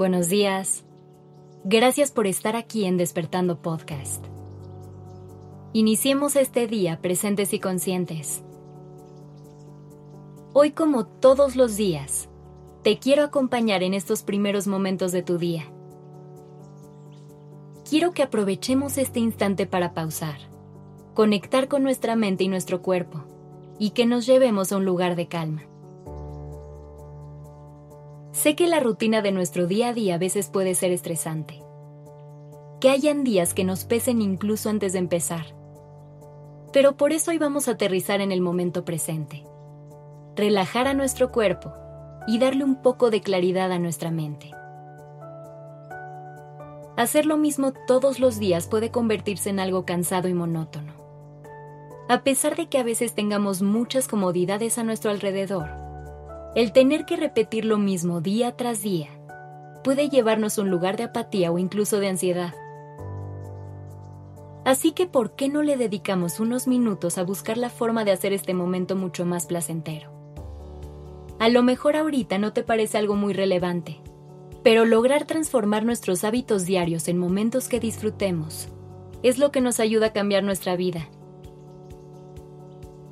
buenos días. Gracias por estar aquí en Despertando Podcast. Iniciemos este día presentes y conscientes. Hoy como todos los días, te quiero acompañar en estos primeros momentos de tu día. Quiero que aprovechemos este instante para pausar, conectar con nuestra mente y nuestro cuerpo, y que nos llevemos a un lugar de calma. Sé que la rutina de nuestro día a día a veces puede ser estresante. Que hayan días que nos pesen incluso antes de empezar. Pero por eso hoy vamos a aterrizar en el momento presente. Relajar a nuestro cuerpo y darle un poco de claridad a nuestra mente. Hacer lo mismo todos los días puede convertirse en algo cansado y monótono. A pesar de que a veces tengamos muchas comodidades a nuestro alrededor, el tener que repetir lo mismo día tras día puede llevarnos a un lugar de apatía o incluso de ansiedad. Así que, ¿por qué no le dedicamos unos minutos a buscar la forma de hacer este momento mucho más placentero? A lo mejor ahorita no te parece algo muy relevante, pero lograr transformar nuestros hábitos diarios en momentos que disfrutemos es lo que nos ayuda a cambiar nuestra vida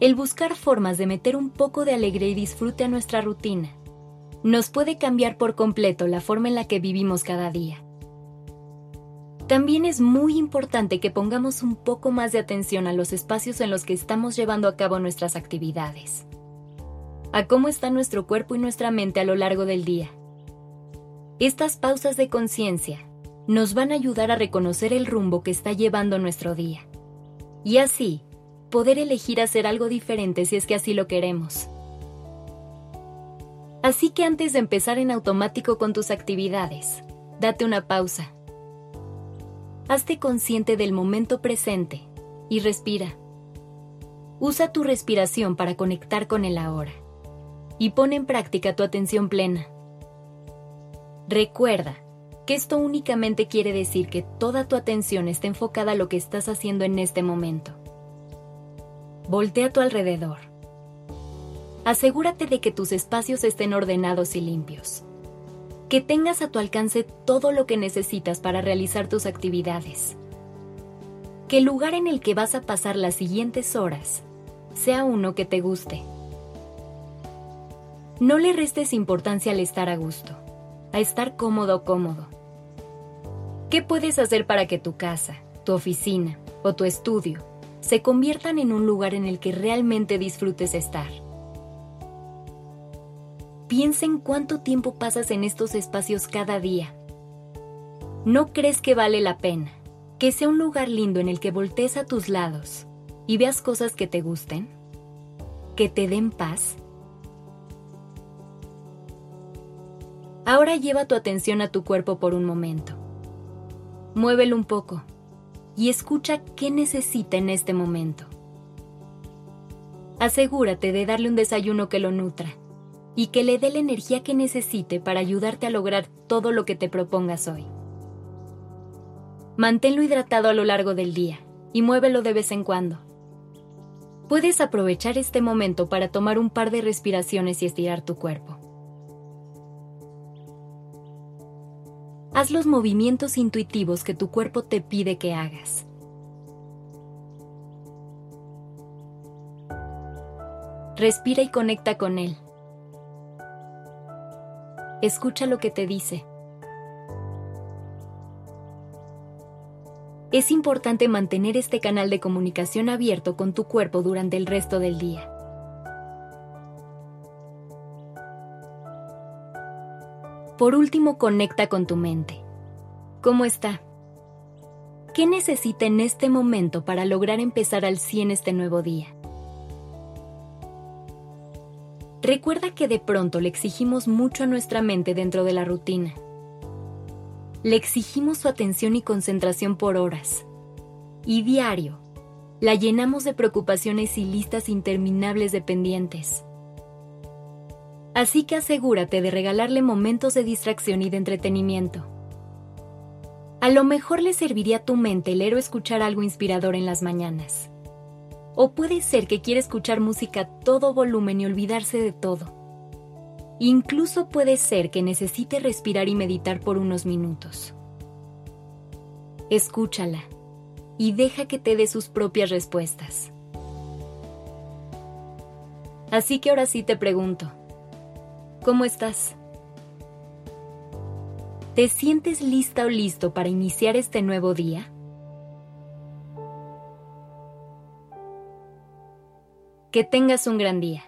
el buscar formas de meter un poco de alegría y disfrute a nuestra rutina nos puede cambiar por completo la forma en la que vivimos cada día. También es muy importante que pongamos un poco más de atención a los espacios en los que estamos llevando a cabo nuestras actividades, a cómo está nuestro cuerpo y nuestra mente a lo largo del día. Estas pausas de conciencia nos van a ayudar a reconocer el rumbo que está llevando nuestro día y así poder elegir hacer algo diferente si es que así lo queremos. Así que antes de empezar en automático con tus actividades, date una pausa. Hazte consciente del momento presente y respira. Usa tu respiración para conectar con el ahora y pon en práctica tu atención plena. Recuerda que esto únicamente quiere decir que toda tu atención está enfocada a lo que estás haciendo en este momento. Voltea a tu alrededor. Asegúrate de que tus espacios estén ordenados y limpios. Que tengas a tu alcance todo lo que necesitas para realizar tus actividades. Que el lugar en el que vas a pasar las siguientes horas sea uno que te guste. No le restes importancia al estar a gusto, a estar cómodo o cómodo. ¿Qué puedes hacer para que tu casa, tu oficina o tu estudio se conviertan en un lugar en el que realmente disfrutes estar. Piensa en cuánto tiempo pasas en estos espacios cada día. ¿No crees que vale la pena que sea un lugar lindo en el que voltees a tus lados y veas cosas que te gusten? ¿Que te den paz? Ahora lleva tu atención a tu cuerpo por un momento. Muévelo un poco y escucha qué necesita en este momento. Asegúrate de darle un desayuno que lo nutra y que le dé la energía que necesite para ayudarte a lograr todo lo que te propongas hoy. Manténlo hidratado a lo largo del día y muévelo de vez en cuando. Puedes aprovechar este momento para tomar un par de respiraciones y estirar tu cuerpo. Haz los movimientos intuitivos que tu cuerpo te pide que hagas. Respira y conecta con él. Escucha lo que te dice. Es importante mantener este canal de comunicación abierto con tu cuerpo durante el resto del día. Por último, conecta con tu mente. ¿Cómo está? ¿Qué necesita en este momento para lograr empezar al 100 este nuevo día? Recuerda que de pronto le exigimos mucho a nuestra mente dentro de la rutina. Le exigimos su atención y concentración por horas. Y diario, la llenamos de preocupaciones y listas interminables de pendientes. Así que asegúrate de regalarle momentos de distracción y de entretenimiento. A lo mejor le serviría a tu mente leer o escuchar algo inspirador en las mañanas. O puede ser que quiera escuchar música a todo volumen y olvidarse de todo. Incluso puede ser que necesite respirar y meditar por unos minutos. Escúchala y deja que te dé sus propias respuestas. Así que ahora sí te pregunto, ¿cómo estás? ¿Te sientes lista o listo para iniciar este nuevo día? Que tengas un gran día.